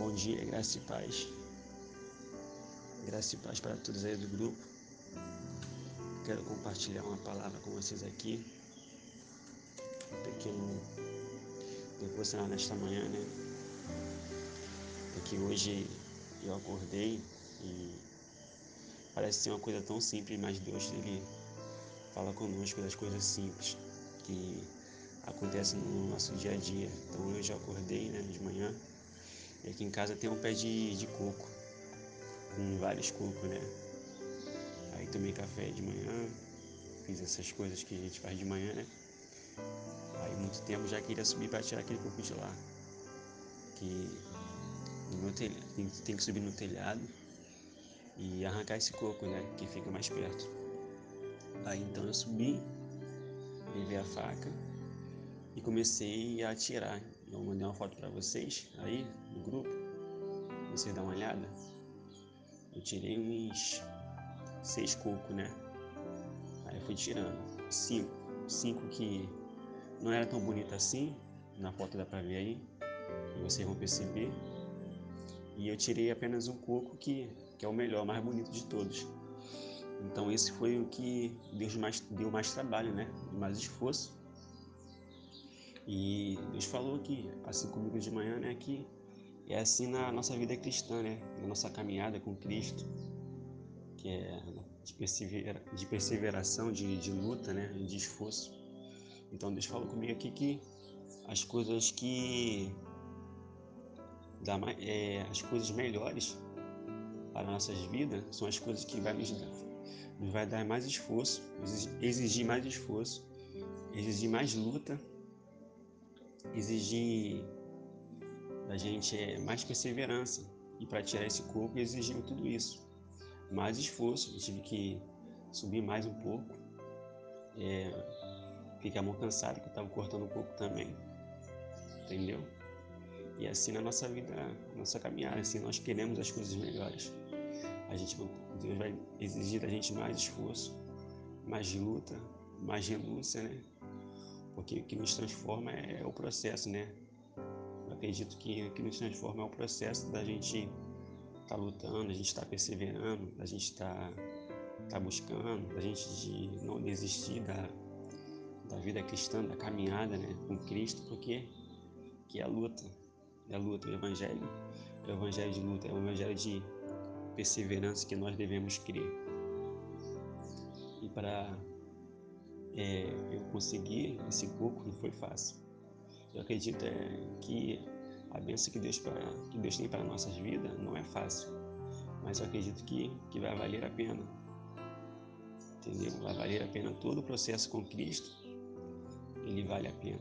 Bom dia, graça e paz. Graça e paz para todos aí do grupo. Quero compartilhar uma palavra com vocês aqui. Um pequeno devocional nesta manhã, né? Porque hoje eu acordei e parece ser uma coisa tão simples, mas Deus ele fala conosco das coisas simples que acontecem no nosso dia a dia. Então hoje eu acordei né, de manhã e aqui em casa tem um pé de, de coco, com vários cocos, né? Aí tomei café de manhã, fiz essas coisas que a gente faz de manhã, né? Aí muito tempo já queria subir para tirar aquele coco de lá. Que telhado, tem, tem que subir no telhado e arrancar esse coco, né? Que fica mais perto. Aí então eu subi, levei a faca e comecei a atirar. Eu mandei uma foto para vocês aí no grupo, vocês dão uma olhada. Eu tirei uns seis cocos, né? Aí eu fui tirando cinco, cinco que não era tão bonito assim, na foto dá pra ver aí, vocês vão perceber. E eu tirei apenas um coco que, que é o melhor, mais bonito de todos. Então esse foi o que Deus mais, deu mais trabalho, né? Mais esforço e Deus falou que, assim comigo de manhã, né, que é assim na nossa vida cristã, né, na nossa caminhada com Cristo, que é de, persevera, de perseveração, de, de luta, né, de esforço. Então Deus falou comigo aqui que as coisas que dá, é, as coisas melhores para nossas vidas são as coisas que vai nos dar, nos vai dar mais esforço, exigir mais esforço, exigir mais luta exigir da gente é, mais perseverança. E para tirar esse corpo exigiu tudo isso. Mais esforço, eu tive que subir mais um pouco. É, fiquei a mão cansada, que eu estava cortando um pouco também. Entendeu? E assim na nossa vida, nossa caminhada, assim nós queremos as coisas melhores. A gente, Deus vai exigir da gente mais esforço, mais luta, mais renúncia, né? O que nos transforma é o processo, né? Eu acredito que o que nos transforma é o processo da gente estar tá lutando, a gente estar tá perseverando, da gente estar tá, tá buscando, da gente de não desistir da, da vida cristã, da caminhada né, com Cristo, porque que é a luta, é a luta, o Evangelho é o Evangelho de luta, é o Evangelho de perseverança que nós devemos crer. E para é, eu consegui esse coco não foi fácil. Eu acredito é, que a bênção que Deus, pra, que Deus tem para nossas vidas não é fácil, mas eu acredito que, que vai valer a pena. Entendeu? Vai valer a pena todo o processo com Cristo, ele vale a pena.